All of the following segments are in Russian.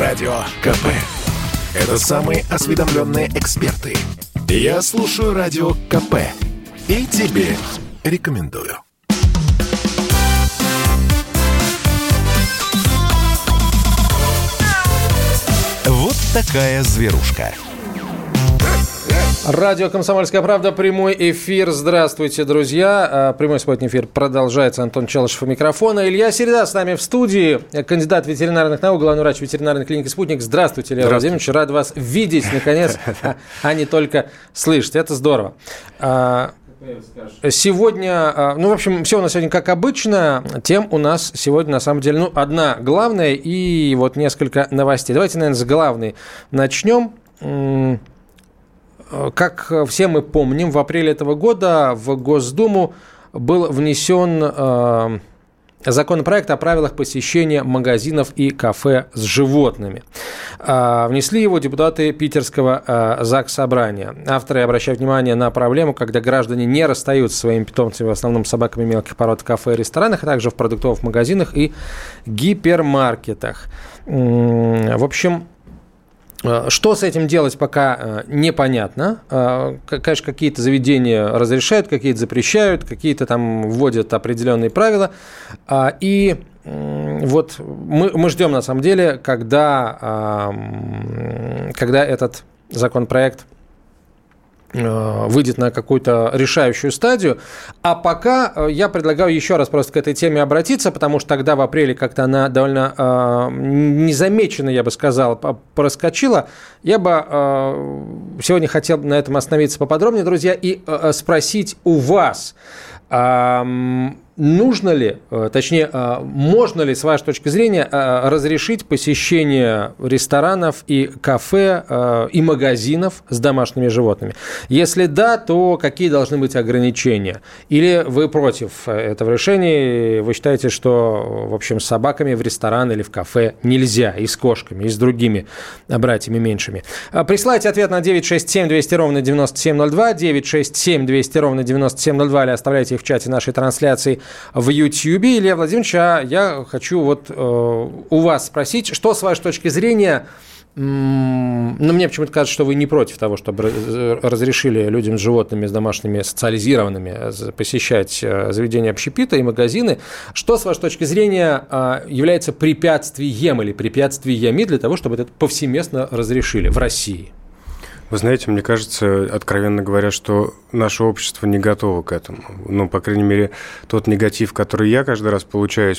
Радио КП. Это самые осведомленные эксперты. Я слушаю Радио КП. И тебе рекомендую. Вот такая зверушка. Радио «Комсомольская правда», прямой эфир. Здравствуйте, друзья. А, прямой субботний эфир продолжается. Антон Челышев у микрофона. Илья Середа с нами в студии. Кандидат ветеринарных наук, главный врач ветеринарной клиники «Спутник». Здравствуйте, Илья Владимирович. Рад вас видеть, наконец, а не только слышать. Это здорово. А, сегодня, ну, в общем, все у нас сегодня как обычно. Тем у нас сегодня, на самом деле, ну, одна главная и вот несколько новостей. Давайте, наверное, с главной начнем. Э, как все мы помним, в апреле этого года в Госдуму был внесен э, законопроект о правилах посещения магазинов и кафе с животными. Э, внесли его депутаты питерского э, ЗАГС Собрания. Авторы обращают внимание на проблему, когда граждане не расстаются со своими питомцами, в основном собаками мелких пород в кафе и ресторанах, а также в продуктовых магазинах и гипермаркетах. В общем, Э, что с этим делать, пока э, непонятно. Э, конечно, какие-то заведения разрешают, какие-то запрещают, какие-то там вводят определенные правила. И вот мы, мы ждем, на самом деле, когда, когда этот законопроект выйдет на какую-то решающую стадию. А пока э, я предлагаю еще раз просто к этой теме обратиться, потому что тогда в апреле как-то она довольно э, незамеченно, я бы сказал, проскочила. Я бы э, сегодня хотел на этом остановиться поподробнее, друзья, и э, спросить у вас, нужно ли, э, точнее, э, можно ли, с вашей точки зрения, э, разрешить посещение ресторанов и кафе и магазинов с домашними животными? Если да, то какие должны быть ограничения? Или вы против этого решения? Вы считаете, что, в общем, с собаками в ресторан или в кафе нельзя, и с кошками, и с другими братьями меньшими? Присылайте ответ на 967 200 ровно 9702, 967 200 ровно 9702, или оставляйте их в чате нашей трансляции в YouTube. Илья Владимирович, а я хочу вот э, у вас спросить, что с вашей точки зрения ну, мне почему-то кажется, что вы не против того, чтобы разрешили людям с животными, с домашними, социализированными э, посещать э, заведения общепита и магазины. Что, с вашей точки зрения, а, является препятствием или препятствиями для того, чтобы это повсеместно разрешили в России? Вы знаете, мне кажется, откровенно говоря, что наше общество не готово к этому. Ну, по крайней мере, тот негатив, который я каждый раз получаю,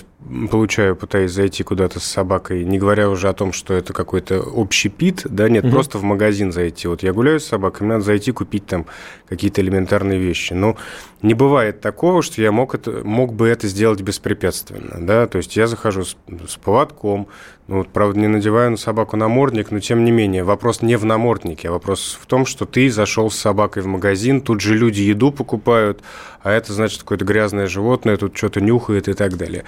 получаю пытаясь зайти куда-то с собакой, не говоря уже о том, что это какой-то общий пит, да, нет, угу. просто в магазин зайти. Вот я гуляю с собакой, мне надо зайти купить там какие-то элементарные вещи. Но не бывает такого, что я мог, это, мог бы это сделать беспрепятственно, да, то есть я захожу с, с поводком, ну, вот, правда, не надеваю на собаку намордник, но тем не менее, вопрос не в наморднике, а вопрос в том, что ты зашел с собакой в магазин, тут же люди еду покупают, а это значит какое-то грязное животное, тут что-то нюхает и так далее.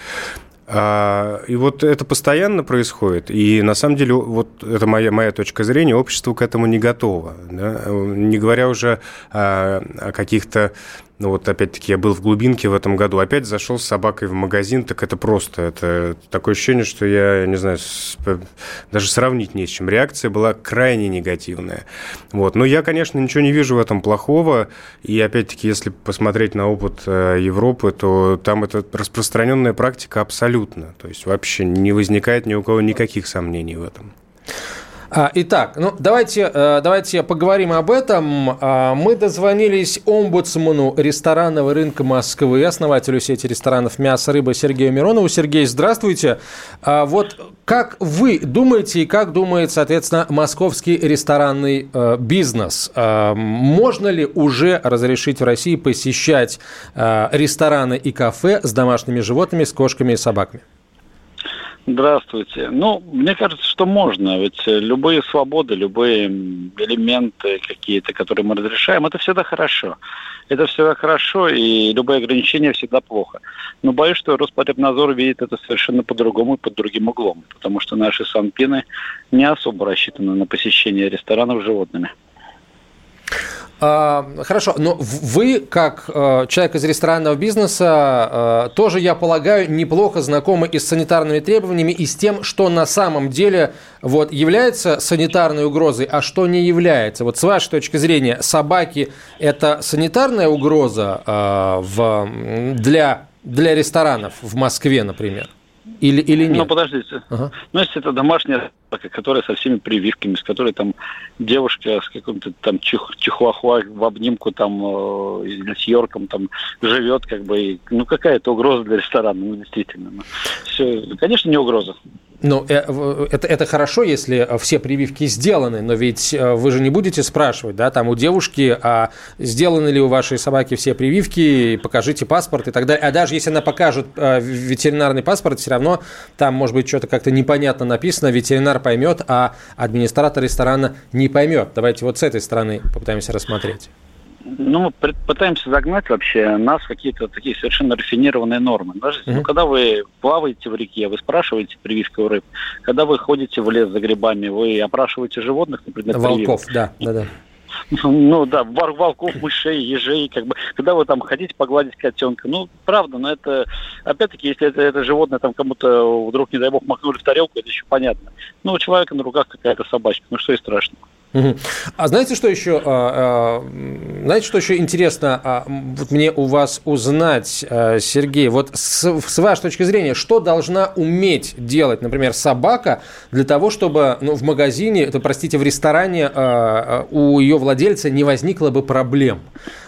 А, и вот это постоянно происходит. И на самом деле, вот это моя, моя точка зрения, общество к этому не готово. Да? Не говоря уже о, о каких-то ну вот опять-таки я был в глубинке в этом году, опять зашел с собакой в магазин, так это просто, это такое ощущение, что я, не знаю, с, даже сравнить не с чем. Реакция была крайне негативная. Вот. Но я, конечно, ничего не вижу в этом плохого, и опять-таки, если посмотреть на опыт э, Европы, то там это распространенная практика абсолютно, то есть вообще не возникает ни у кого никаких сомнений в этом. А, итак, ну давайте, э, давайте поговорим об этом. А, мы дозвонились омбудсману ресторанного рынка Москвы, основателю сети ресторанов «Мясо, рыба» Сергею Миронову. Сергей, здравствуйте. А, вот как вы думаете и как думает, соответственно, московский ресторанный э, бизнес? Можно ли уже разрешить в России посещать э, рестораны и кафе с домашними животными, с кошками и собаками? Здравствуйте. Ну, мне кажется, что можно. Ведь любые свободы, любые элементы какие-то, которые мы разрешаем, это всегда хорошо. Это всегда хорошо, и любые ограничения всегда плохо. Но боюсь, что Роспотребнадзор видит это совершенно по-другому и под другим углом, потому что наши санпины не особо рассчитаны на посещение ресторанов с животными. А, хорошо, но вы, как э, человек из ресторанного бизнеса, э, тоже, я полагаю, неплохо знакомы и с санитарными требованиями, и с тем, что на самом деле вот, является санитарной угрозой, а что не является. Вот с вашей точки зрения, собаки – это санитарная угроза э, в, для, для ресторанов в Москве, например? Или, или нет? Ну, подождите. Ага. Ну, если это домашняя собака, которая со всеми прививками, с которой там девушка с каким-то там чих, чихуахуа в обнимку там э, или с Йорком там живет, как бы, и, ну, какая-то угроза для ресторана, ну, действительно. Ну, все, конечно, не угроза. Ну, э, это, это хорошо, если все прививки сделаны, но ведь э, вы же не будете спрашивать, да, там у девушки, а сделаны ли у вашей собаки все прививки, покажите паспорт и так далее. А даже если она покажет э, ветеринарный паспорт, все равно там, может быть, что-то как-то непонятно написано, ветеринар поймет, а администратор ресторана не поймет. Давайте вот с этой стороны попытаемся рассмотреть. Ну, мы пытаемся загнать вообще нас какие-то такие совершенно рафинированные нормы. Даже, mm-hmm. ну, когда вы плаваете в реке, вы спрашиваете прививки у рыб. Когда вы ходите в лес за грибами, вы опрашиваете животных, например, Волков, прививок. да, да, да. Ну да, волков, мышей, ежей, как бы, когда вы там хотите погладить котенка, ну, правда, но это, опять-таки, если это, это животное там кому-то вдруг, не дай бог, махнули в тарелку, это еще понятно. Ну, у человека на руках какая-то собачка, ну, что и страшного. А знаете, что еще, а, а, знаете, что еще интересно а, вот мне у вас узнать, Сергей? Вот с, с вашей точки зрения, что должна уметь делать, например, собака для того, чтобы ну, в магазине, это, простите, в ресторане у ее владельца не возникло бы проблем?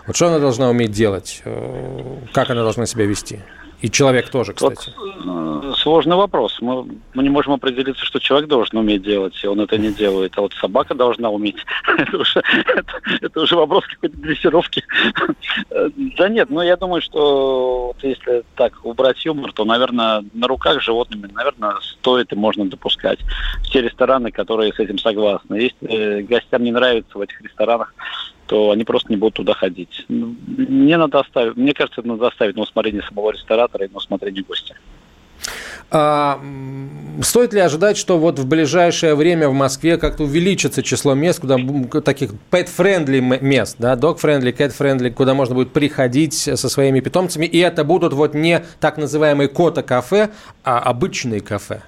Вот что она должна уметь делать? Э, как она должна себя вести? И человек тоже, кстати. Вот, э, сложный вопрос. Мы, мы не можем определиться, что человек должен уметь делать, и он это не делает. А вот собака должна уметь. это, уже, это, это уже вопрос какой-то дрессировки. да нет, но я думаю, что вот если так убрать юмор, то, наверное, на руках животными, наверное, стоит и можно допускать. Все рестораны, которые с этим согласны. Если гостям не нравится в этих ресторанах то они просто не будут туда ходить. Ну, мне надо оставить, мне кажется, это надо оставить на усмотрение самого ресторатора и на усмотрение гостя. А, стоит ли ожидать, что вот в ближайшее время в Москве как-то увеличится число мест, куда таких pet-friendly мест, да, dog-friendly, cat-friendly, куда можно будет приходить со своими питомцами, и это будут вот не так называемые кота-кафе, а обычные кафе?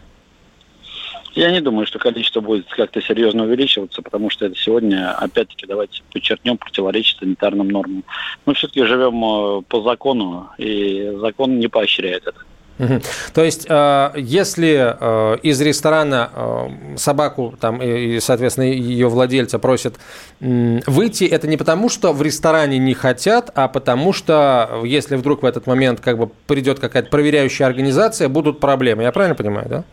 Я не думаю, что количество будет как-то серьезно увеличиваться, потому что это сегодня, опять-таки, давайте подчеркнем, противоречит санитарным нормам. Мы все-таки живем э, по закону, и закон не поощряет это. То есть, э, если э, из ресторана собаку там, и, соответственно, ее владельца просят выйти, это не потому, что в ресторане не хотят, а потому что, если вдруг в этот момент как бы придет какая-то проверяющая организация, будут проблемы. Я правильно понимаю, да?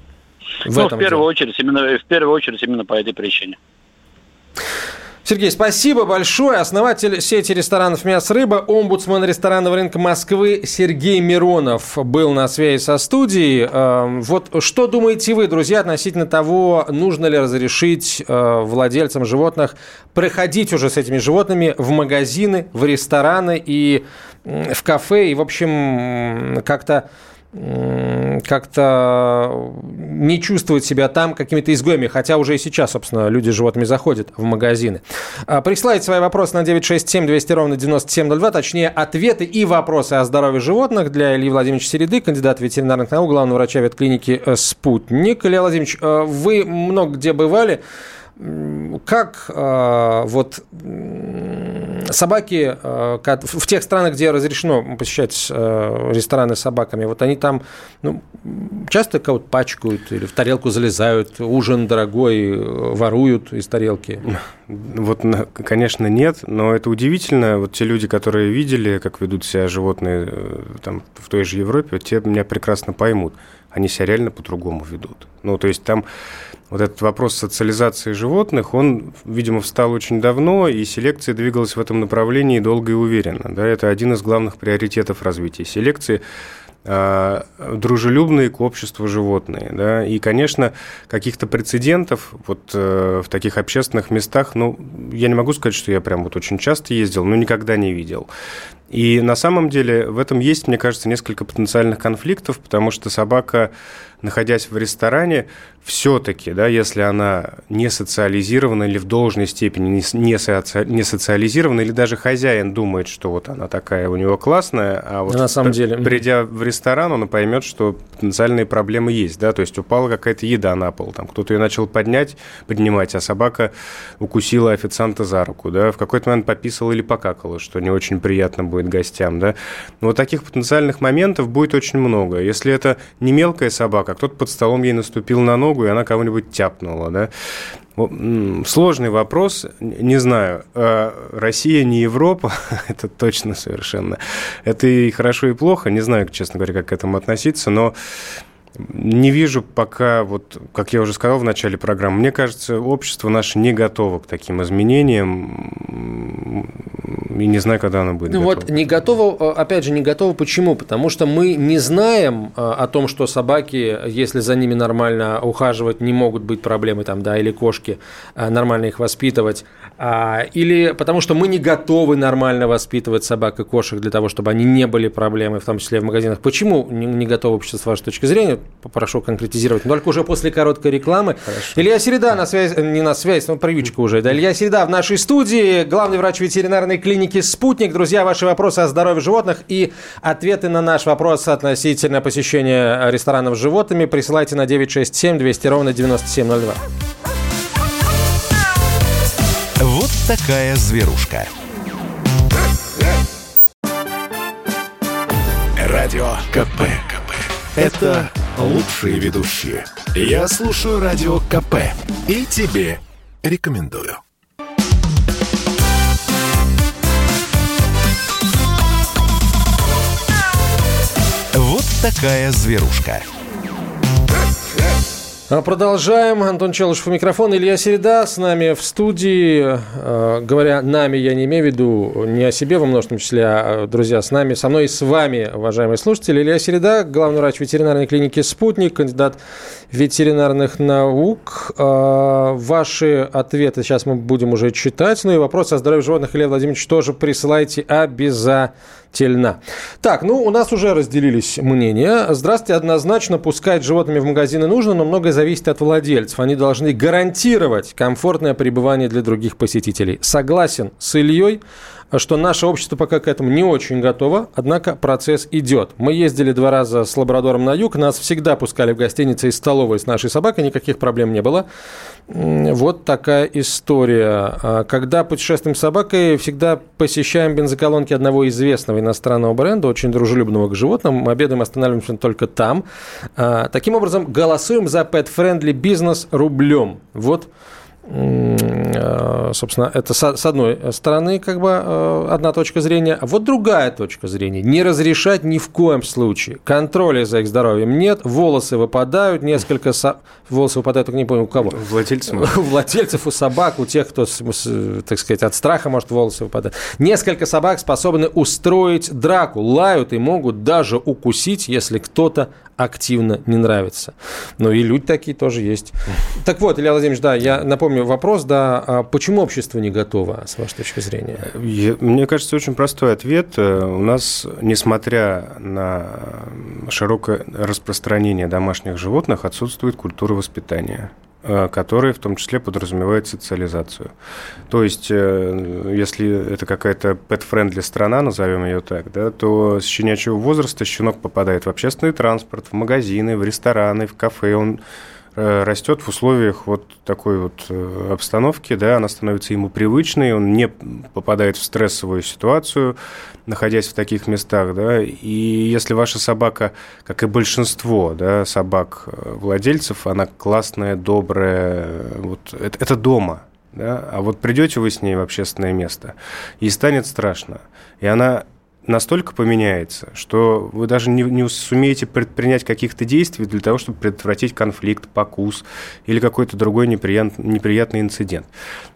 В, ну, в первую деле. очередь, именно в первую очередь именно по этой причине. Сергей, спасибо большое. Основатель сети ресторанов «Мяс рыба», омбудсмен ресторанного рынка Москвы Сергей Миронов был на связи со студией. Эм, вот что думаете вы, друзья, относительно того, нужно ли разрешить э, владельцам животных проходить уже с этими животными в магазины, в рестораны и в кафе, и, в общем, как-то как-то не чувствовать себя там какими-то изгоями, хотя уже и сейчас, собственно, люди с животными заходят в магазины. А, присылайте свои вопросы на 967 200 ровно 9702, точнее, ответы и вопросы о здоровье животных для Ильи Владимировича Середы, кандидата ветеринарных наук, главного врача ветклиники э, «Спутник». Илья Владимирович, э, вы много где бывали. Как э, вот собаки э, в тех странах, где разрешено посещать э, рестораны с собаками, вот они там ну, часто кого-то пачкают или в тарелку залезают, ужин дорогой воруют из тарелки? Вот, конечно, нет, но это удивительно. Вот те люди, которые видели, как ведут себя животные там, в той же Европе, те меня прекрасно поймут. Они себя реально по-другому ведут. Ну, то есть там вот этот вопрос социализации животных, он, видимо, встал очень давно, и селекция двигалась в этом направлении долго и уверенно. Да, это один из главных приоритетов развития селекции а, дружелюбные к обществу животные. Да? И, конечно, каких-то прецедентов вот э, в таких общественных местах, ну, я не могу сказать, что я прям вот очень часто ездил, но никогда не видел. И на самом деле в этом есть, мне кажется, несколько потенциальных конфликтов, потому что собака находясь в ресторане, все-таки, да, если она не социализирована или в должной степени не, соци, не социализирована, или даже хозяин думает, что вот она такая у него классная, а вот на самом деле... придя в ресторан, он поймет, что потенциальные проблемы есть, да, то есть упала какая-то еда на пол, там кто-то ее начал поднять, поднимать, а собака укусила официанта за руку, да, в какой-то момент пописала или покакала, что не очень приятно будет гостям, да. Но вот таких потенциальных моментов будет очень много. Если это не мелкая собака, а кто-то под столом ей наступил на ногу, и она кого-нибудь тяпнула, да. Сложный вопрос, не знаю. А Россия не Европа, это точно совершенно. Это и хорошо, и плохо. Не знаю, честно говоря, как к этому относиться, но не вижу пока, вот, как я уже сказал в начале программы, мне кажется, общество наше не готово к таким изменениям, и не знаю, когда оно будет ну готово. Вот не готово, опять же, не готово. Почему? Потому что мы не знаем э, о том, что собаки, если за ними нормально ухаживать, не могут быть проблемы там, да, или кошки, э, нормально их воспитывать. А, или потому что мы не готовы нормально воспитывать собак и кошек для того, чтобы они не были проблемой, в том числе в магазинах. Почему не готово общество с вашей точки зрения? Попрошу конкретизировать. Но только уже после короткой рекламы. Хорошо. Илья Середа на связь, не на связь, но привычка уже. Да, Илья Середа в нашей студии, главный врач ветеринарной клиники «Спутник». Друзья, ваши вопросы о здоровье животных и ответы на наш вопрос относительно посещения ресторанов с животными присылайте на 967 200 ровно 9702. Вот такая зверушка. Радио КП. Это лучшие ведущие. Я слушаю Радио КП и тебе рекомендую. Вот такая зверушка. А, продолжаем. Антон Челышев у микрофона. Илья Середа с нами в студии. А, говоря нами, я не имею в виду не о себе во множественном числе, а, друзья, с нами, со мной и с вами, уважаемые слушатели. Илья Середа, главный врач ветеринарной клиники «Спутник», кандидат ветеринарных наук. Ваши ответы сейчас мы будем уже читать. Ну и вопросы о здоровье животных, Илья Владимирович, тоже присылайте обязательно тельна. Так, ну, у нас уже разделились мнения. Здравствуйте, однозначно пускать животными в магазины нужно, но многое зависит от владельцев. Они должны гарантировать комфортное пребывание для других посетителей. Согласен с Ильей что наше общество пока к этому не очень готово, однако процесс идет. Мы ездили два раза с лабрадором на юг, нас всегда пускали в гостиницы и столовые с нашей собакой, никаких проблем не было. Вот такая история. А когда путешествуем с собакой, всегда посещаем бензоколонки одного известного иностранного бренда, очень дружелюбного к животным. Мы обедаем, останавливаемся только там. А, таким образом, голосуем за pet-friendly бизнес рублем. Вот собственно, это с одной стороны как бы э, одна точка зрения, а вот другая точка зрения. Не разрешать ни в коем случае. Контроля за их здоровьем нет, волосы выпадают, несколько со... волосы выпадают, только не помню у кого. Владельцев. У владельцев, у собак, у тех, кто, так сказать, от страха может волосы выпадать. Несколько собак способны устроить драку, лают и могут даже укусить, если кто-то активно не нравится. Ну и люди такие тоже есть. Так вот, Илья Владимирович, да, я напомню вопрос, да, а почему общество не готово, с вашей точки зрения? Мне кажется, очень простой ответ. У нас, несмотря на широкое распространение домашних животных, отсутствует культура воспитания. Э, который в том числе подразумевает социализацию. То есть, э, если это какая-то pet-friendly страна, назовем ее так, да, то с щенячьего возраста щенок попадает в общественный транспорт, в магазины, в рестораны, в кафе, он растет в условиях вот такой вот э, обстановки, да, она становится ему привычной, он не попадает в стрессовую ситуацию, находясь в таких местах, да, и если ваша собака, как и большинство, да, собак э, владельцев, она классная, добрая, вот это, это дома, да, а вот придете вы с ней в общественное место, и станет страшно, и она настолько поменяется, что вы даже не, не сумеете предпринять каких-то действий для того, чтобы предотвратить конфликт, покус или какой-то другой неприят, неприятный инцидент.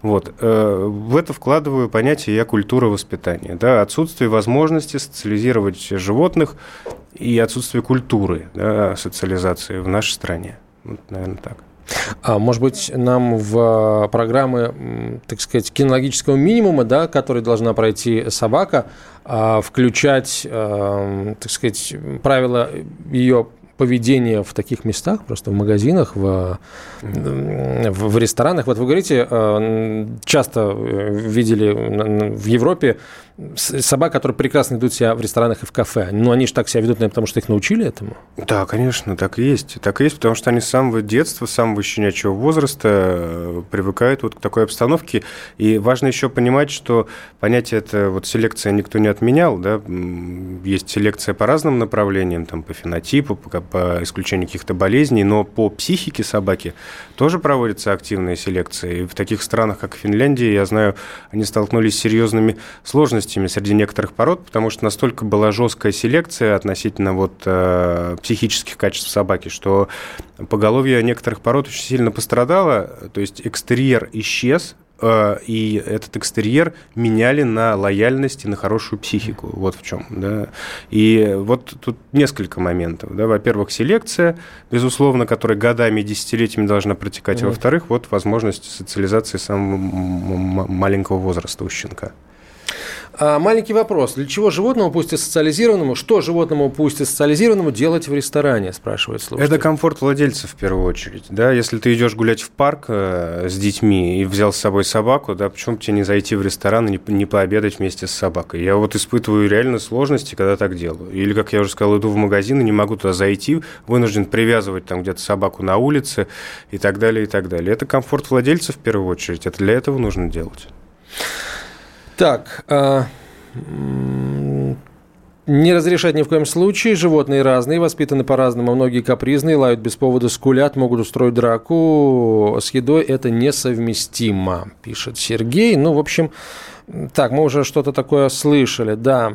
Вот. Э, в это вкладываю понятие я культура воспитания. Да, отсутствие возможности социализировать животных и отсутствие культуры да, социализации в нашей стране. Вот, наверное, так. А может быть, нам в программы, так сказать, кинологического минимума, да, который должна пройти собака, а, включать, а, так сказать, правила ее поведение в таких местах, просто в магазинах, в, в, в ресторанах. Вот вы говорите, часто э, видели в Европе собак, которые прекрасно ведут себя в ресторанах и в кафе. Но они же так себя ведут, наверное, потому что их научили этому. Да, конечно, так и есть. Так и есть, потому что они с самого детства, с самого щенячьего возраста э, привыкают вот к такой обстановке. И важно еще понимать, что понятие это вот селекция никто не отменял, да, есть селекция по разным направлениям, там по фенотипу, по, по исключению каких-то болезней, но по психике собаки тоже проводится активная селекция. И в таких странах, как Финляндия, я знаю, они столкнулись с серьезными сложностями особенностями среди некоторых пород, потому что настолько была жесткая селекция относительно вот, э, психических качеств собаки, что поголовье некоторых пород очень сильно пострадало, то есть экстерьер исчез, э, и этот экстерьер меняли на лояльность и на хорошую психику. Вот в чем. Да. И вот тут несколько моментов. Да. Во-первых, селекция, безусловно, которая годами и десятилетиями должна протекать. Mm-hmm. Во-вторых, вот возможность социализации самого маленького возраста у щенка. А, маленький вопрос. Для чего животному, пусть и социализированному, что животному, пусть и социализированному, делать в ресторане, спрашивает слушатель. Это комфорт владельца в первую очередь. Да? Если ты идешь гулять в парк э, с детьми и взял с собой собаку, да, почему бы тебе не зайти в ресторан и не, не пообедать вместе с собакой? Я вот испытываю реально сложности, когда так делаю. Или, как я уже сказал, иду в магазин и не могу туда зайти, вынужден привязывать там где-то собаку на улице и так далее, и так далее. Это комфорт владельца в первую очередь. Это для этого нужно делать. Так, а, не разрешать ни в коем случае. Животные разные, воспитаны по-разному. Многие капризные, лают без повода, скулят, могут устроить драку. С едой это несовместимо, пишет Сергей. Ну, в общем, так, мы уже что-то такое слышали. Да,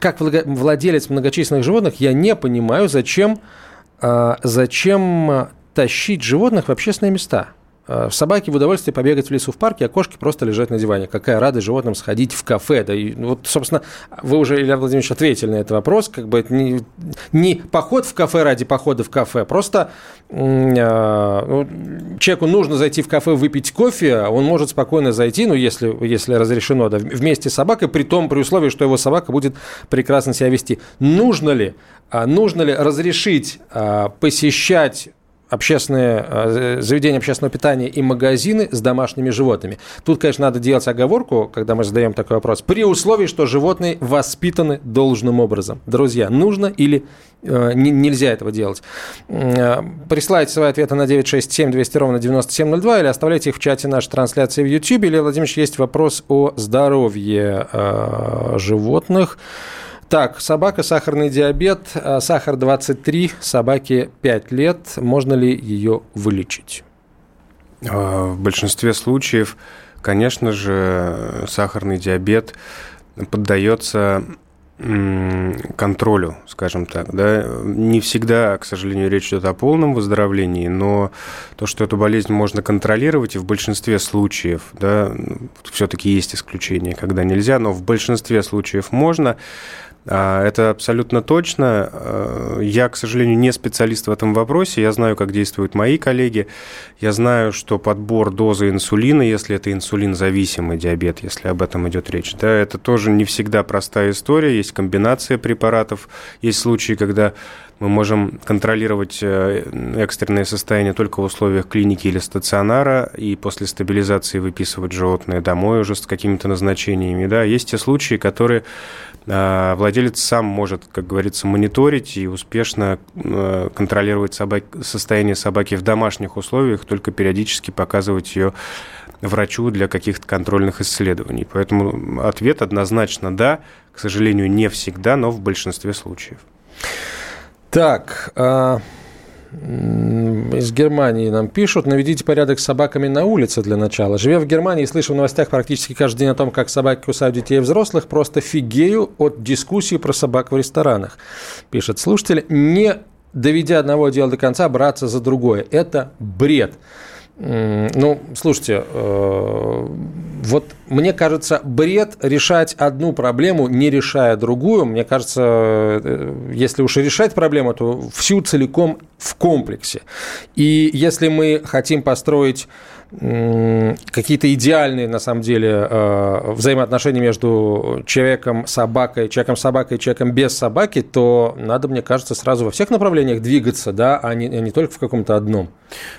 как владелец многочисленных животных, я не понимаю, зачем, а, зачем тащить животных в общественные места. Э, собаке в удовольствие побегать в лесу в парке, а кошки просто лежать на диване. Какая радость животным сходить в кафе. Да, и, ну, вот, собственно, вы уже, Илья Владимирович, ответили на этот вопрос. Как бы это не, не поход в кафе ради похода в кафе, просто э, ну, человеку нужно зайти в кафе выпить кофе, а он может спокойно зайти, ну, если, если разрешено, да, вместе с собакой, при том, при условии, что его собака будет прекрасно себя вести. Нужно ли, а, нужно ли разрешить а, посещать общественные э, заведения общественного питания и магазины с домашними животными. Тут, конечно, надо делать оговорку, когда мы задаем такой вопрос, при условии, что животные воспитаны должным образом. Друзья, нужно или э, не, нельзя этого делать? Э, присылайте свои ответы на 967 200 ровно 9702 или оставляйте их в чате нашей трансляции в YouTube. Или, Владимирович, есть вопрос о здоровье э, животных. Так, собака, сахарный диабет, э, сахар 23, собаке 5 лет. Можно ли ее вылечить? А, в большинстве случаев, конечно же, сахарный диабет поддается контролю, скажем так. Да? Не всегда, к сожалению, речь идет о полном выздоровлении, но то, что эту болезнь можно контролировать, и в большинстве случаев, да, все-таки есть исключения, когда нельзя, но в большинстве случаев можно, а, это абсолютно точно. А, я, к сожалению, не специалист в этом вопросе. Я знаю, как действуют мои коллеги. Я знаю, что подбор дозы инсулина, если это инсулинзависимый диабет, если об этом идет речь, да, это тоже не всегда простая история. Есть комбинация препаратов. Есть случаи, когда мы можем контролировать э, экстренное состояние только в условиях клиники или стационара, и после стабилизации выписывать животное домой уже с какими-то назначениями. Да. Есть те случаи, которые а, владелец сам может, как говорится, мониторить и успешно э, контролировать собак... состояние собаки в домашних условиях, только периодически показывать ее врачу для каких-то контрольных исследований. Поэтому ответ однозначно да, к сожалению, не всегда, но в большинстве случаев. Так, а из Германии нам пишут, наведите порядок с собаками на улице для начала. Живя в Германии, слышу в новостях практически каждый день о том, как собаки кусают детей и взрослых, просто фигею от дискуссии про собак в ресторанах. Пишет слушатель, не доведя одного дела до конца, браться за другое. Это бред. Ну, слушайте, э, вот мне кажется, бред решать одну проблему, не решая другую. Мне кажется, э, если уж решать проблему, то всю целиком в комплексе. И если мы хотим построить какие-то идеальные, на самом деле, э, взаимоотношения между человеком, собакой, человеком, собакой, человеком без собаки, то надо, мне кажется, сразу во всех направлениях двигаться, да, а не, а не только в каком-то одном.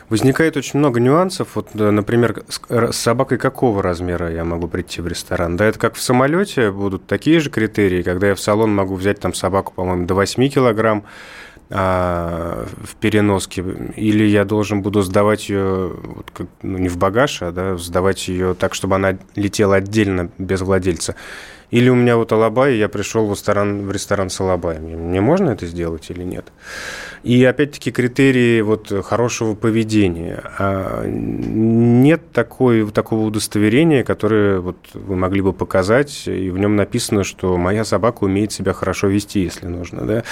Возникает очень много нюансов. Вот, например, с собакой какого размера я могу прийти в ресторан? Да, это как в самолете будут такие же критерии, когда я в салон могу взять там собаку, по-моему, до 8 килограмм, а, в переноске, или я должен буду сдавать ее вот, как, ну, не в багаж, а да, сдавать ее так, чтобы она летела отдельно без владельца. Или у меня вот Алабай, я пришел в ресторан, в ресторан с Алабаем. Мне можно это сделать или нет? И опять-таки критерии вот хорошего поведения. А нет такой, такого удостоверения, которое вот вы могли бы показать, и в нем написано, что моя собака умеет себя хорошо вести, если нужно. Да?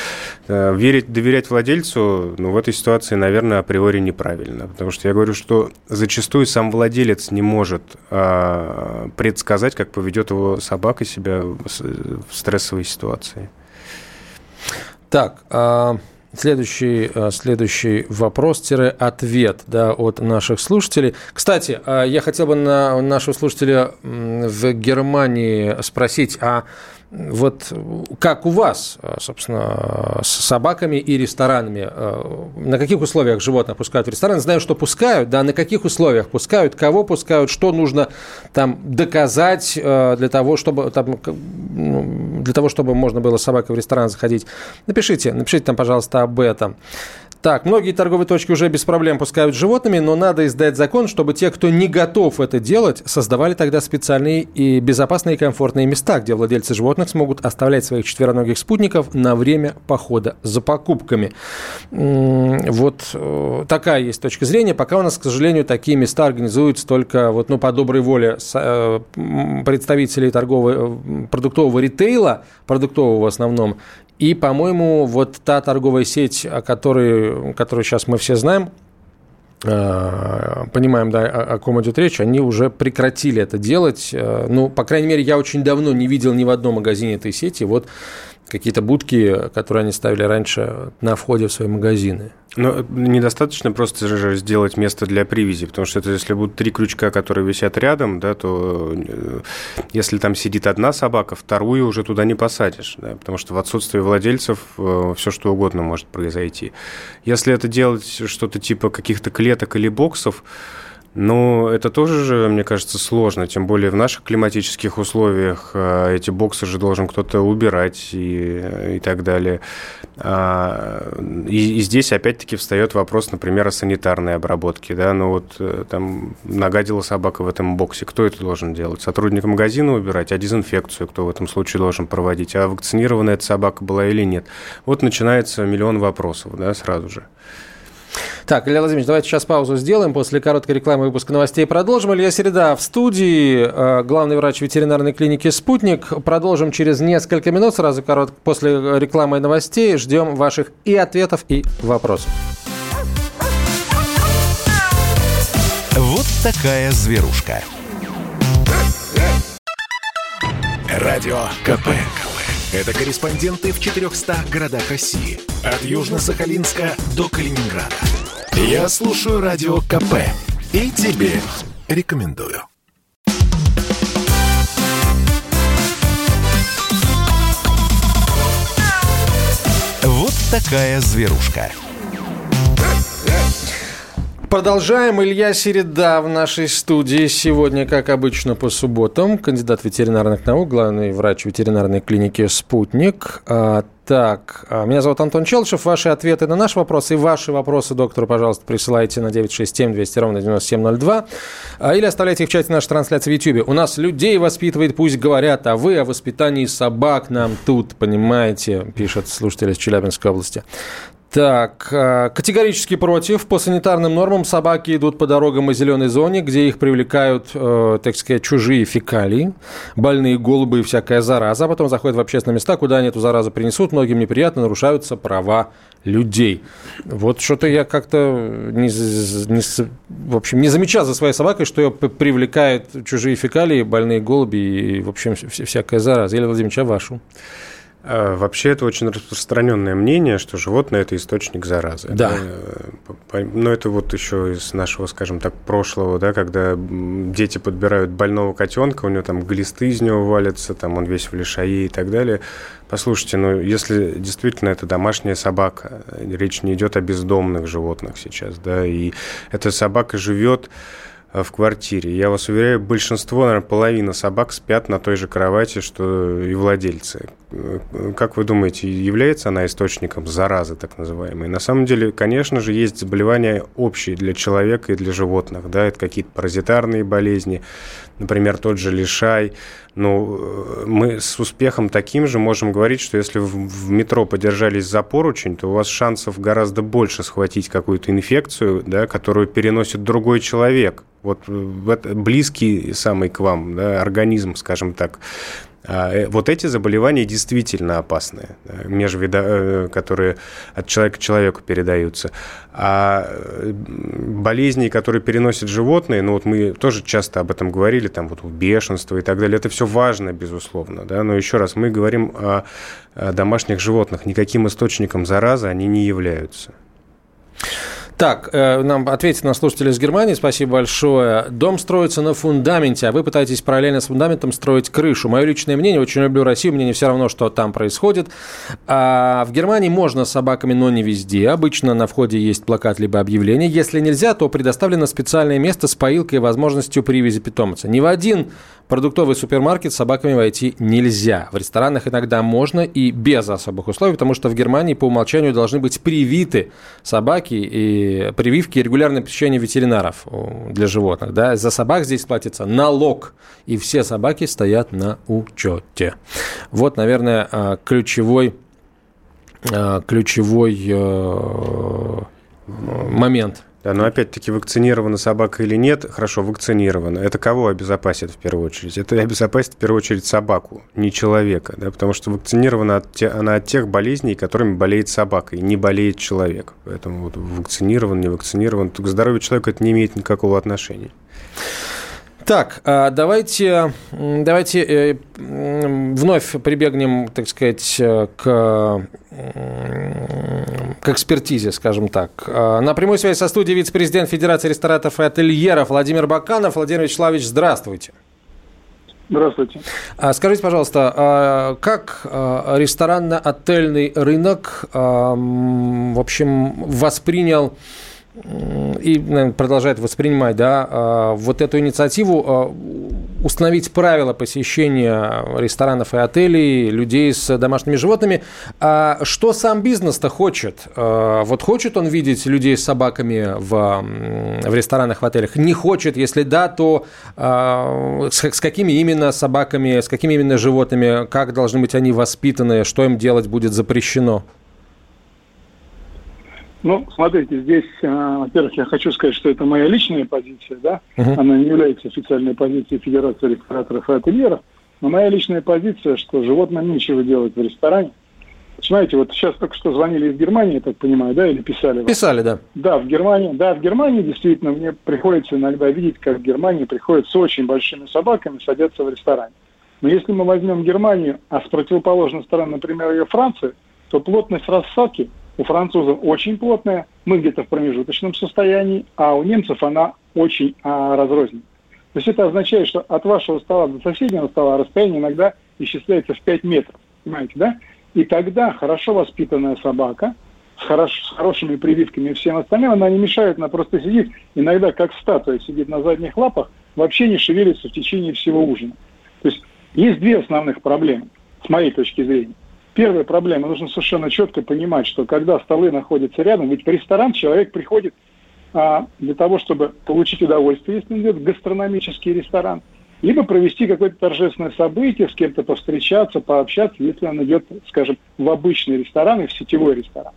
Э, верить, доверять владельцу, ну, в этой ситуации, наверное, априори неправильно. Потому что я говорю, что зачастую сам владелец не может а, предсказать, как поведет его собака себя в стрессовой ситуации. Так, а... Следующий, э, следующий вопрос-ответ да, от наших слушателей. Кстати, э, я хотел бы на нашего слушателя в Германии спросить, а вот как у вас, собственно, с собаками и ресторанами? На каких условиях животных пускают в ресторан? Знаю, что пускают, да, на каких условиях пускают, кого пускают, что нужно там доказать э, для того, чтобы, там, ну, для того, чтобы можно было с собакой в ресторан заходить. Напишите, напишите там, пожалуйста, об этом. Так, многие торговые точки уже без проблем пускают животными, но надо издать закон, чтобы те, кто не готов это делать, создавали тогда специальные и безопасные и комфортные места, где владельцы животных смогут оставлять своих четвероногих спутников на время похода за покупками. Вот э, такая есть точка зрения. Пока у нас, к сожалению, такие места организуются только вот, ну, по доброй воле э, представителей торгового, э, продуктового ритейла, продуктового в основном, и, по-моему, вот та торговая сеть, о которой, которую сейчас мы все знаем, э, понимаем, да, о, ком идет речь, они уже прекратили это делать. Э, ну, по крайней мере, я очень давно не видел ни в одном магазине этой сети. Вот какие-то будки, которые они ставили раньше на входе в свои магазины. Но недостаточно просто же сделать место для привязи, потому что это, если будут три крючка, которые висят рядом, да, то э, если там сидит одна собака, вторую уже туда не посадишь, да, потому что в отсутствии владельцев э, все что угодно может произойти. Если это делать что-то типа каких-то клеток или боксов, ну, это тоже же, мне кажется, сложно, тем более в наших климатических условиях э, эти боксы же должен кто-то убирать и, и так далее. А, и, и здесь опять-таки встает вопрос, например, о санитарной обработке. Да? Ну вот э, там нагадила собака в этом боксе, кто это должен делать? Сотрудник магазина убирать, а дезинфекцию кто в этом случае должен проводить? А вакцинированная эта собака была или нет? Вот начинается миллион вопросов да, сразу же. Так, Илья Владимирович, давайте сейчас паузу сделаем. После короткой рекламы выпуска новостей продолжим. Илья Середа в студии, э, главный врач ветеринарной клиники «Спутник». Продолжим через несколько минут, сразу коротко, после рекламы и новостей. Ждем ваших и ответов, и вопросов. Вот такая зверушка. Радио КП. Это корреспонденты в 400 городах России. От Южно-Сахалинска до Калининграда. Я слушаю Радио КП и тебе рекомендую. Вот такая зверушка. Продолжаем. Илья Середа в нашей студии. Сегодня, как обычно, по субботам. Кандидат ветеринарных наук, главный врач ветеринарной клиники «Спутник». А, так, а, меня зовут Антон Челшев. Ваши ответы на наши вопросы и ваши вопросы доктору, пожалуйста, присылайте на 967 200 ровно 9702. А, или оставляйте их в чате нашей трансляции в YouTube. У нас людей воспитывает, пусть говорят, а вы о воспитании собак нам тут, понимаете, пишет слушатель из Челябинской области. Так, э, категорически против. По санитарным нормам собаки идут по дорогам и зеленой зоне, где их привлекают, э, так сказать, чужие фекалии, больные голуби и всякая зараза. А потом заходят в общественные места, куда они эту заразу принесут. Многим неприятно, нарушаются права людей. Вот что-то я как-то не, не, в общем, не замечал за своей собакой, что ее привлекают чужие фекалии, больные голуби и, в общем, всякая зараза. Елена Владимирович, а вашу? А, вообще это очень распространенное мнение, что животное это источник заразы. Да. Но это вот еще из нашего, скажем так, прошлого, да, когда дети подбирают больного котенка, у него там глисты из него валятся, там он весь в лишае и так далее. Послушайте, ну если действительно это домашняя собака, речь не идет о бездомных животных сейчас, да, и эта собака живет Э, в квартире. Я вас уверяю, большинство, наверное, половина собак спят на той же кровати, что и владельцы. Э, как вы думаете, является она источником заразы, так называемой? На самом деле, конечно же, есть заболевания общие для человека и для животных. Да? Это какие-то паразитарные болезни, например, тот же лишай. Ну, э, мы с успехом таким же можем говорить, что если в метро подержались за поручень, то у вас шансов гораздо больше схватить какую-то инфекцию, да, которую переносит другой человек. Вот близкий самый к вам да, организм, скажем так. А, э, вот эти заболевания действительно опасные, межвида, э, которые от человека к человеку передаются. А болезни, которые переносят животные, ну вот мы тоже часто об этом говорили, там вот бешенство и так далее, это все важно, безусловно, да, но еще раз, мы говорим о домашних животных, никаким источником заразы они не являются. Так, э, нам ответит на слушатели из Германии, спасибо большое. Дом строится на фундаменте, а вы пытаетесь параллельно с фундаментом строить крышу. Мое личное мнение, очень люблю Россию, мне не все равно, что там происходит. А в Германии можно с собаками, но не везде. Обычно на входе есть плакат либо объявление. Если нельзя, то предоставлено специальное место с поилкой и возможностью привязи питомца. Ни в один продуктовый супермаркет с собаками войти нельзя. В ресторанах иногда можно и без особых условий, потому что в Германии по умолчанию должны быть привиты собаки и прививки и регулярное посещение ветеринаров для животных. Да? За собак здесь платится налог, и все собаки стоят на учете. Вот, наверное, а, ключевой, а, ключевой э, момент – да, но опять-таки вакцинирована собака или нет, хорошо, вакцинирована. Это кого обезопасит в первую очередь? Это обезопасит в первую очередь собаку, не человека, да, потому что вакцинирована от те, она от тех болезней, которыми болеет собака, и не болеет человек. Поэтому вот вакцинирован, не вакцинирован, к здоровью человека это не имеет никакого отношения. Так, а давайте, давайте э, вновь прибегнем, так сказать, к, к экспертизе, скажем так. А, на прямой связи со студией вице-президент Федерации ресторатов и ательеров Владимир Баканов. Владимир Вячеславович, здравствуйте. Здравствуйте. А скажите, пожалуйста, как ресторанно-отельный рынок, в общем, воспринял и продолжает воспринимать да, а, вот эту инициативу а, установить правила посещения ресторанов и отелей людей с домашними животными. А что сам бизнес-то хочет? Вот хочет он видеть людей с собаками в, в ресторанах, в отелях? Не хочет? Если да, то с, с какими именно собаками, с какими именно животными, как должны быть они воспитаны, что им делать будет запрещено? Ну, смотрите, здесь, э, во-первых, я хочу сказать, что это моя личная позиция, да, uh-huh. она не является официальной позицией Федерации рестораторов и ательеров, но моя личная позиция, что животным нечего делать в ресторане. Знаете, вот сейчас только что звонили из Германии, я так понимаю, да, или писали? Писали, да. Да, в Германии, да, в Германии действительно мне приходится иногда видеть, как в Германии приходят с очень большими собаками, садятся в ресторане. Но если мы возьмем Германию, а с противоположной стороны, например, ее Францию, то плотность рассадки – у французов очень плотная, мы где-то в промежуточном состоянии, а у немцев она очень а, разрознена. То есть это означает, что от вашего стола до соседнего стола расстояние иногда исчисляется в 5 метров. Понимаете, да? И тогда хорошо воспитанная собака с, хорош, с хорошими прививками и всем остальным, она не мешает, она просто сидит, иногда как статуя сидит на задних лапах, вообще не шевелится в течение всего ужина. То есть есть две основных проблемы, с моей точки зрения. Первая проблема, нужно совершенно четко понимать, что когда столы находятся рядом, ведь в ресторан человек приходит а, для того, чтобы получить удовольствие, если он идет в гастрономический ресторан, либо провести какое-то торжественное событие, с кем-то повстречаться, пообщаться, если он идет, скажем, в обычный ресторан и в сетевой ресторан.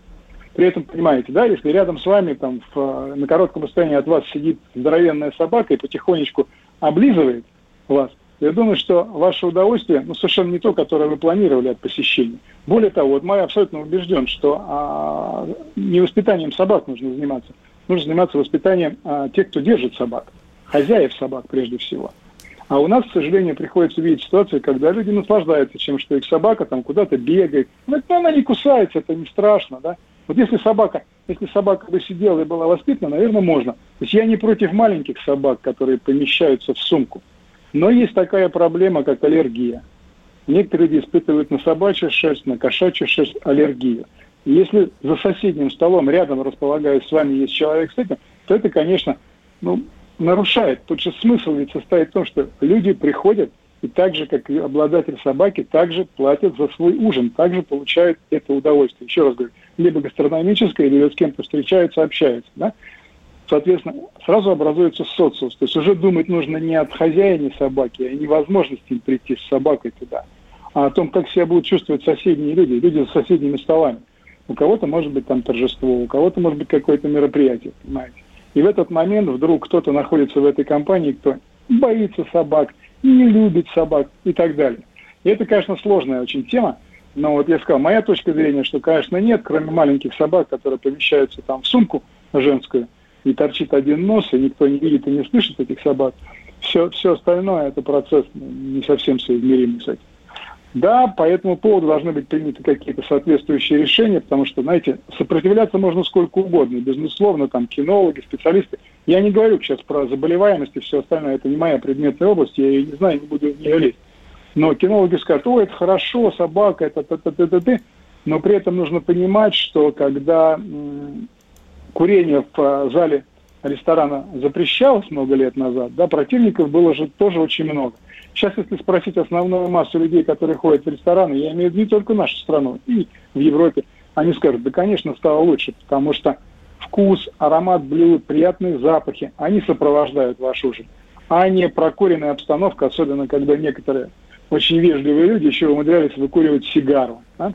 При этом, понимаете, да, если рядом с вами там в, на коротком расстоянии от вас сидит здоровенная собака и потихонечку облизывает вас – я думаю, что ваше удовольствие ну, совершенно не то, которое вы планировали от посещения. Более того, вот я абсолютно убежден, что а, не воспитанием собак нужно заниматься. Нужно заниматься воспитанием а, тех, кто держит собак, хозяев собак прежде всего. А у нас, к сожалению, приходится видеть ситуацию, когда люди наслаждаются чем, что их собака там куда-то бегает. Ну, она не кусается, это не страшно, да. Вот если собака, если собака бы сидела и была воспитана, наверное, можно. То есть я не против маленьких собак, которые помещаются в сумку. Но есть такая проблема, как аллергия. Некоторые люди испытывают на собачью шерсть, на кошачью шерсть аллергию. И если за соседним столом рядом располагаясь с вами есть человек с этим, то это, конечно, ну, нарушает. Тут же смысл ведь состоит в том, что люди приходят и так же, как и обладатель собаки, также платят за свой ужин, также получают это удовольствие. Еще раз говорю, либо гастрономическое, либо с кем-то встречаются, общаются. Да? Соответственно, сразу образуется социус. То есть уже думать нужно не от хозяина собаки, а невозможности им прийти с собакой туда, а о том, как себя будут чувствовать соседние люди, люди за соседними столами. У кого-то может быть там торжество, у кого-то может быть какое-то мероприятие, понимаете. И в этот момент вдруг кто-то находится в этой компании, кто боится собак, не любит собак и так далее. И это, конечно, сложная очень тема, но вот я сказал, моя точка зрения, что, конечно, нет, кроме маленьких собак, которые помещаются там в сумку женскую, и торчит один нос, и никто не видит и не слышит этих собак, все, все остальное это процесс не совсем соизмеримый с этим. Да, по этому поводу должны быть приняты какие-то соответствующие решения, потому что, знаете, сопротивляться можно сколько угодно. Безусловно, там кинологи, специалисты. Я не говорю сейчас про заболеваемость и все остальное, это не моя предметная область, я ее не знаю, не буду в нее лезть. Но кинологи скажут, ой, это хорошо, собака, это т т т т т но при этом нужно понимать, что когда курение в э, зале ресторана запрещалось много лет назад, да, противников было же тоже очень много. Сейчас, если спросить основную массу людей, которые ходят в рестораны, я имею в виду не только нашу страну, и в Европе, они скажут, да, конечно, стало лучше, потому что вкус, аромат блюд, приятные запахи, они сопровождают ваш ужин, а не прокуренная обстановка, особенно когда некоторые очень вежливые люди еще умудрялись выкуривать сигару. Да?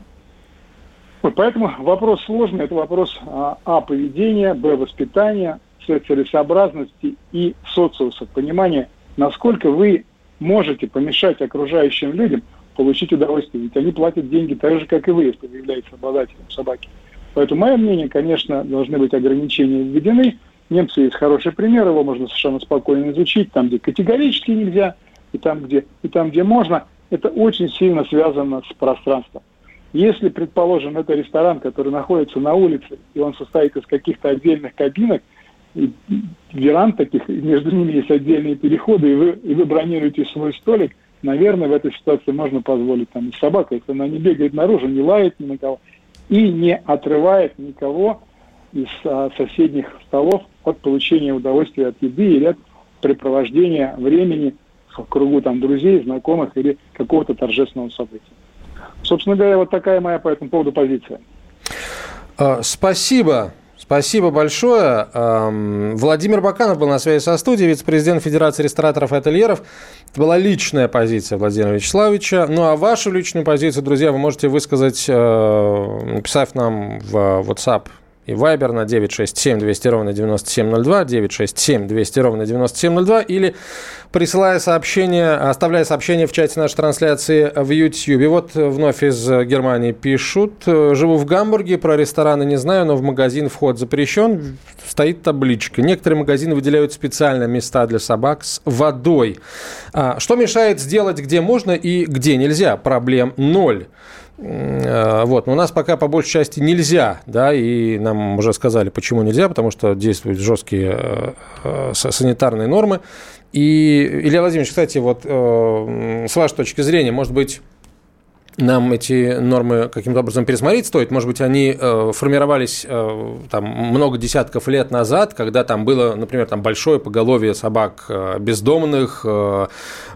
Вот поэтому вопрос сложный, это вопрос а, а поведения, б воспитания, с целесообразности и социуса, понимания, насколько вы можете помешать окружающим людям получить удовольствие. Ведь они платят деньги так же, как и вы, если вы являетесь обладателем собаки. Поэтому, мое мнение, конечно, должны быть ограничения введены. Немцы есть хороший пример, его можно совершенно спокойно изучить, там, где категорически нельзя, и там, где, и там, где можно. Это очень сильно связано с пространством. Если, предположим, это ресторан, который находится на улице, и он состоит из каких-то отдельных кабинок, и веранд таких, между ними есть отдельные переходы, и вы, и вы бронируете свой столик, наверное, в этой ситуации можно позволить там и собака, если она не бегает наружу, не лает ни на кого, и не отрывает никого из а, соседних столов от получения удовольствия от еды или от препровождения времени в кругу там друзей, знакомых или какого-то торжественного события. Собственно говоря, вот такая моя по этому поводу позиция. А, спасибо. Спасибо большое. Владимир Баканов был на связи со студией, вице-президент Федерации рестораторов и ательеров. Это была личная позиция Владимира Вячеславовича. Ну а вашу личную позицию, друзья, вы можете высказать, э, написав нам в WhatsApp и Viber на 967 200 ровно 9702, 967 200 ровно 9702, или присылая сообщение, оставляя сообщение в чате нашей трансляции в YouTube. И вот вновь из Германии пишут. Живу в Гамбурге, про рестораны не знаю, но в магазин вход запрещен. Стоит табличка. Некоторые магазины выделяют специально места для собак с водой. А, что мешает сделать, где можно и где нельзя? Проблем ноль. Э, вот. Но у нас пока по большей части нельзя, да, и нам уже сказали, почему нельзя, потому что действуют жесткие э, э, санитарные нормы. И, Илья Владимирович, кстати, вот с вашей точки зрения, может быть, нам эти нормы каким-то образом пересмотреть стоит. Может быть, они э, формировались э, там, много десятков лет назад, когда там было, например, там большое поголовье собак э, бездомных, э,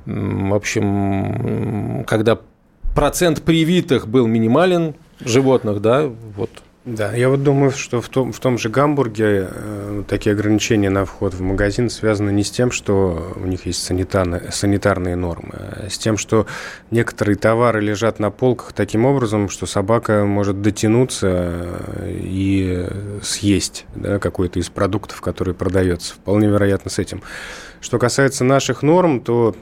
в общем, когда процент привитых был минимален животных, да, вот. Да, я вот думаю, что в том, в том же Гамбурге э, такие ограничения на вход в магазин связаны не с тем, что у них есть санитарные, санитарные нормы, а с тем, что некоторые товары лежат на полках таким образом, что собака может дотянуться э, и съесть да, какой-то из продуктов, который продается. Вполне вероятно с этим. Что касается наших норм, то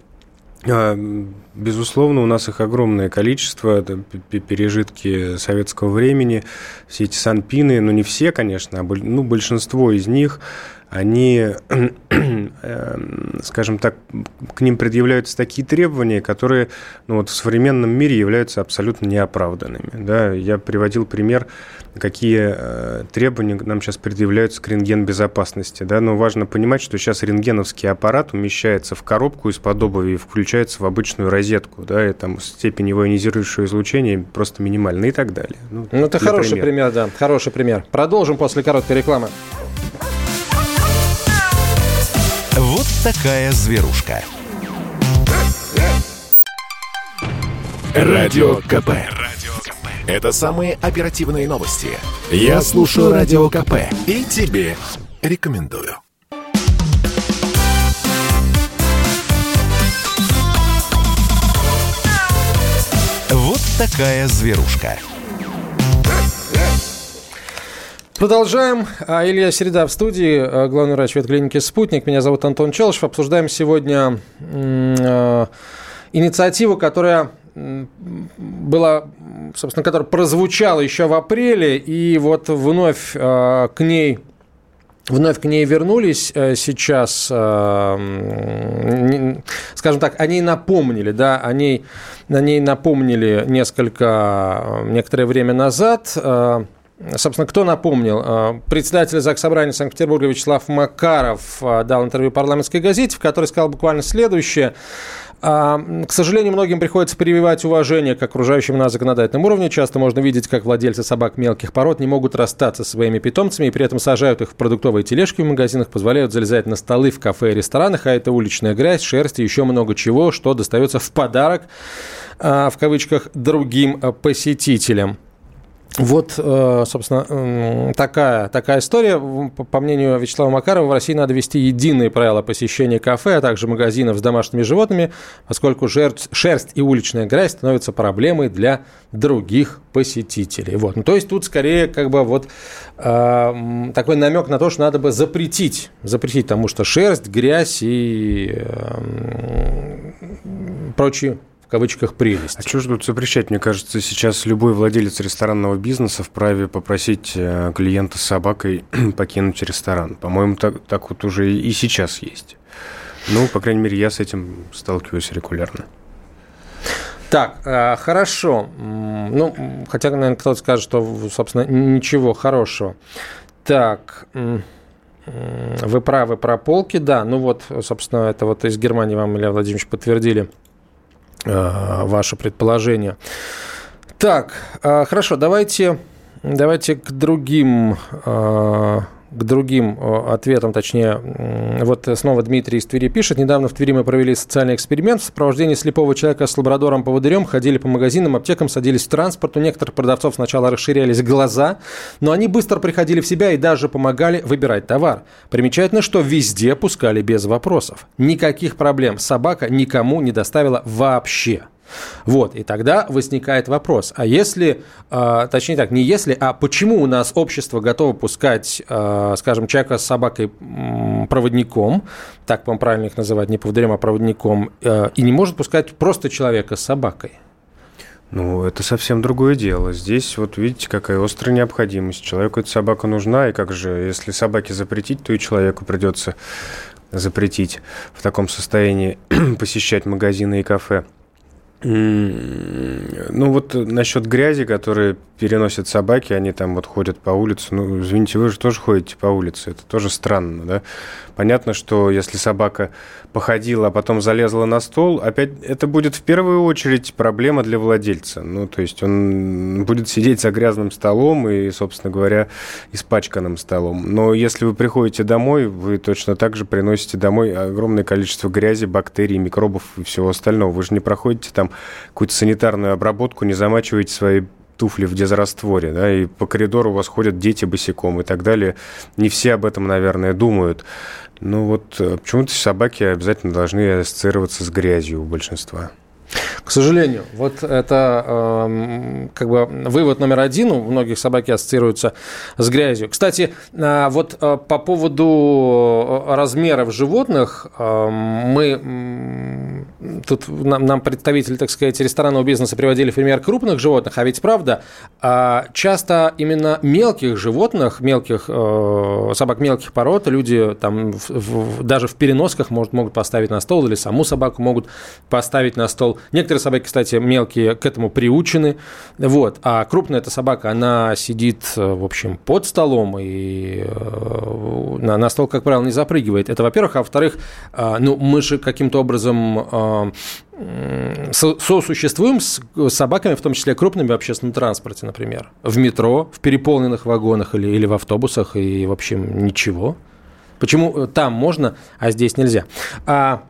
безусловно, у нас их огромное количество, это пережитки советского времени, все эти санпины, ну не все, конечно, а ну, большинство из них, они, эм, скажем так, к ним предъявляются такие требования, которые ну, вот в современном мире являются абсолютно неоправданными. Да? Я приводил пример, какие э, требования нам сейчас предъявляются к рентген-безопасности. Да? Но важно понимать, что сейчас рентгеновский аппарат умещается в коробку из-под обуви и включается в обычную розетку. Да? И там степень его ионизирующего излучения просто минимальна и так далее. Ну, ну это хороший примера. пример, да. Хороший пример. Продолжим после короткой рекламы. Такая зверушка. Радио КП. Это самые оперативные новости. Я слушаю Радио КП и тебе рекомендую. Вот такая зверушка. Продолжаем. А, Илья Середа в студии, а, главный врач ветклиники «Спутник». Меня зовут Антон Челышев. Обсуждаем сегодня э, инициативу, которая была, собственно, которая прозвучала еще в апреле, и вот вновь э, к ней Вновь к ней вернулись сейчас, скажем так, они напомнили, да, они, на ней напомнили несколько, некоторое время назад. Собственно, кто напомнил? А, председатель Заксобрания Санкт-Петербурга Вячеслав Макаров а, дал интервью парламентской газете, в которой сказал буквально следующее. А, к сожалению, многим приходится прививать уважение к окружающим на законодательном уровне. Часто можно видеть, как владельцы собак мелких пород не могут расстаться со своими питомцами и при этом сажают их в продуктовые тележки в магазинах, позволяют залезать на столы в кафе и ресторанах, а это уличная грязь, шерсть и еще много чего, что достается в подарок, в кавычках, другим посетителям. Вот, э, собственно, такая, такая история. По мнению Вячеслава Макарова, в России надо ввести единые правила посещения кафе, а также магазинов с домашними животными, поскольку шерсть, шерсть и уличная грязь становятся проблемой для других посетителей. Вот. Ну, то есть тут скорее как бы вот э, такой намек на то, что надо бы запретить, запретить, потому что шерсть, грязь и э, прочие в кавычках прелесть. А что же тут запрещать? Мне кажется, сейчас любой владелец ресторанного бизнеса вправе попросить э, клиента с собакой покинуть ресторан. По-моему, так, так вот уже и сейчас есть. Ну, по крайней мере, я с этим сталкиваюсь регулярно. Так, э, хорошо. Ну, хотя, наверное, кто-то скажет, что, собственно, ничего хорошего. Так, вы правы про полки, да. Ну вот, собственно, это вот из Германии вам, Илья Владимирович, подтвердили – ваше предположение. Так, э, хорошо, давайте, давайте к другим э, к другим ответам, точнее, вот снова Дмитрий из Твери пишет. Недавно в Твери мы провели социальный эксперимент. В сопровождении слепого человека с лабрадором-поводырем ходили по магазинам, аптекам, садились в транспорт. У некоторых продавцов сначала расширялись глаза, но они быстро приходили в себя и даже помогали выбирать товар. Примечательно, что везде пускали без вопросов. Никаких проблем собака никому не доставила вообще. Вот, и тогда возникает вопрос, а если, э, точнее так, не если, а почему у нас общество готово пускать, э, скажем, человека с собакой проводником, так, по-моему, правильно их называть, не поводырем, а проводником, э, и не может пускать просто человека с собакой? Ну, это совсем другое дело. Здесь вот видите, какая острая необходимость. Человеку эта собака нужна, и как же, если собаке запретить, то и человеку придется запретить в таком состоянии посещать магазины и кафе. うーん。Ну вот насчет грязи, которые переносят собаки, они там вот ходят по улице. Ну, извините, вы же тоже ходите по улице, это тоже странно, да? Понятно, что если собака походила, а потом залезла на стол, опять это будет в первую очередь проблема для владельца. Ну, то есть он будет сидеть за грязным столом и, собственно говоря, испачканным столом. Но если вы приходите домой, вы точно так же приносите домой огромное количество грязи, бактерий, микробов и всего остального. Вы же не проходите там какую-то санитарную обработку, не замачиваете свои туфли в дезрастворе, да, и по коридору у вас ходят дети босиком и так далее. Не все об этом, наверное, думают. Ну вот э, почему-то собаки обязательно должны ассоциироваться с грязью у большинства. К сожалению, вот это э, как бы вывод номер один. У многих собаки ассоциируются с грязью. Кстати, э, вот э, по поводу размеров животных э, мы э, тут нам, нам представители, так сказать, ресторанного бизнеса приводили пример крупных животных, а ведь правда, э, часто именно мелких животных, мелких э, собак мелких пород люди там в, в, даже в переносках может, могут поставить на стол или саму собаку могут поставить на стол. Некоторые собаки, кстати, мелкие к этому приучены. Вот. А крупная эта собака, она сидит, в общем, под столом и э, на, на стол, как правило, не запрыгивает. Это, во-первых. А во-вторых, э, ну, мы же каким-то образом э, сосуществуем с собаками, в том числе крупными в общественном транспорте, например. В метро, в переполненных вагонах или, или в автобусах, и, в общем, ничего. Почему там можно, а здесь нельзя? А,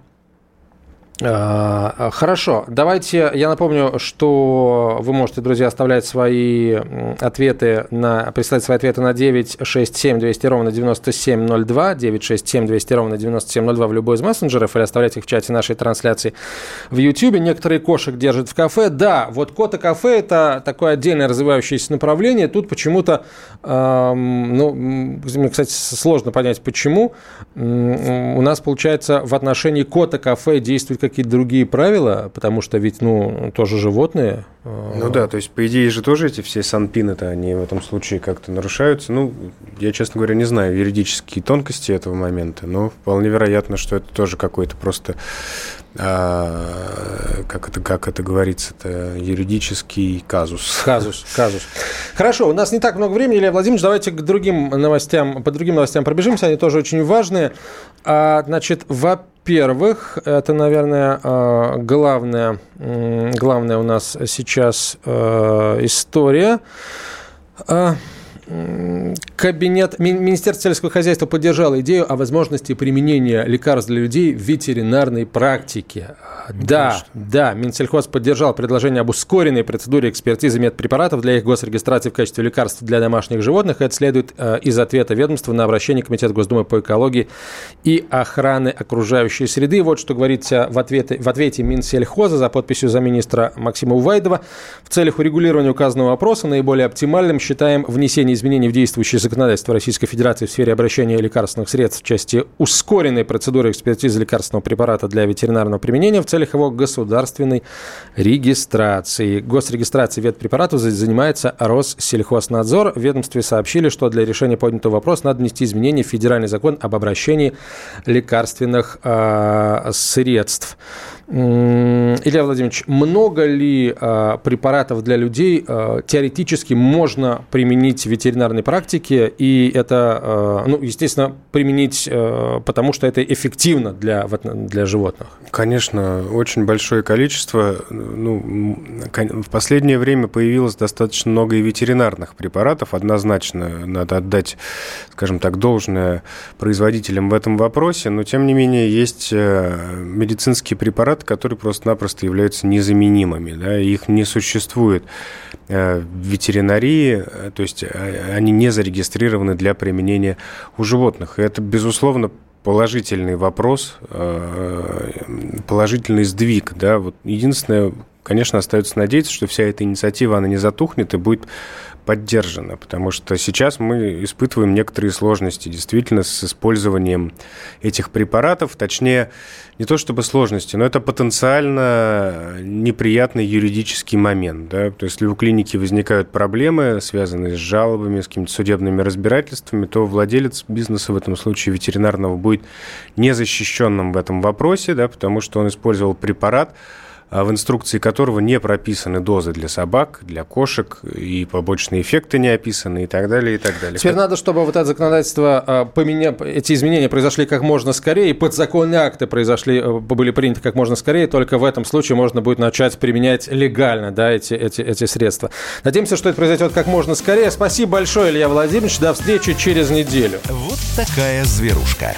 хорошо, давайте я напомню, что вы можете, друзья, оставлять свои ответы на, присылать свои ответы на 967 200 ровно 9702, 967 200 ровно 9702 в любой из мессенджеров или оставлять их в чате нашей трансляции в YouTube. Некоторые кошек держат в кафе. Да, вот кота-кафе – это такое отдельное развивающееся направление. Тут почему-то, эм, ну, мне, кстати, сложно понять, почему. У нас, получается, в отношении кота-кафе действует какие-то другие правила, потому что ведь, ну, тоже животные. А, ну да, то есть, по идее же тоже эти все санпины-то, они в этом случае как-то нарушаются. Ну, я, честно говоря, не знаю юридические тонкости этого момента, но вполне вероятно, что это тоже какой-то просто а, как это, как это говорится, это юридический казус. Казус, казус. Хорошо, у нас не так много времени, Илья Владимирович, давайте к другим новостям, по другим новостям пробежимся, они тоже очень важные. А, значит, во-первых, это, наверное, а, главная, главная у нас сейчас а, история. Кабинет Министерства сельского хозяйства поддержало идею о возможности применения лекарств для людей в ветеринарной практике. Да, да, Минсельхоз поддержал предложение об ускоренной процедуре экспертизы медпрепаратов для их госрегистрации в качестве лекарств для домашних животных. Это следует э, из ответа ведомства на обращение Комитета Госдумы по экологии и охраны окружающей среды. Вот что говорится в ответе, в ответе Минсельхоза за подписью замминистра Максима Увайдова. В целях урегулирования указанного вопроса наиболее оптимальным считаем внесение изменений в действующее законодательство Российской Федерации в сфере обращения лекарственных средств в части ускоренной процедуры экспертизы лекарственного препарата для ветеринарного применения в целях его государственной регистрации. Госрегистрацией ветпрепаратов занимается Россельхознадзор. В ведомстве сообщили, что для решения поднятого вопроса надо внести изменения в федеральный закон об обращении лекарственных э, средств. Илья Владимирович, много ли э, препаратов для людей э, теоретически можно применить в ветеринарной практике? И это, э, ну, естественно, применить, потому что это эффективно для, для животных. Конечно, очень большое количество. Ну, в последнее время появилось достаточно много и ветеринарных препаратов. Однозначно надо отдать, скажем так, должное производителям в этом вопросе. Но, тем не менее, есть э, медицинские препараты, препараты, которые просто-напросто являются незаменимыми. Да, их не существует э, в ветеринарии, э, то есть э, они не зарегистрированы для применения у животных. И это, безусловно, положительный вопрос, положительный сдвиг. Да? Вот единственное, конечно, остается надеяться, что вся эта инициатива, она не затухнет и будет поддержана, потому что сейчас мы испытываем некоторые сложности действительно с использованием этих препаратов, точнее, не то чтобы сложности, но это потенциально неприятный юридический момент. Да? То есть, если у клиники возникают проблемы, связанные с жалобами, с какими-то судебными разбирательствами, то владелец бизнеса, в этом случае ветеринарного, будет незащищенным в этом вопросе, да, потому что он использовал препарат, в инструкции которого не прописаны дозы для собак, для кошек, и побочные эффекты не описаны, и так далее, и так далее. Теперь надо, чтобы вот это законодательство, а, поменя... эти изменения произошли как можно скорее, и подзаконные акты произошли, э, были приняты как можно скорее, только в этом случае можно будет начать применять легально да, эти, эти, эти средства. Надеемся, что это произойдет как можно скорее. Спасибо большое, Илья Владимирович. До встречи через неделю. Вот такая зверушка.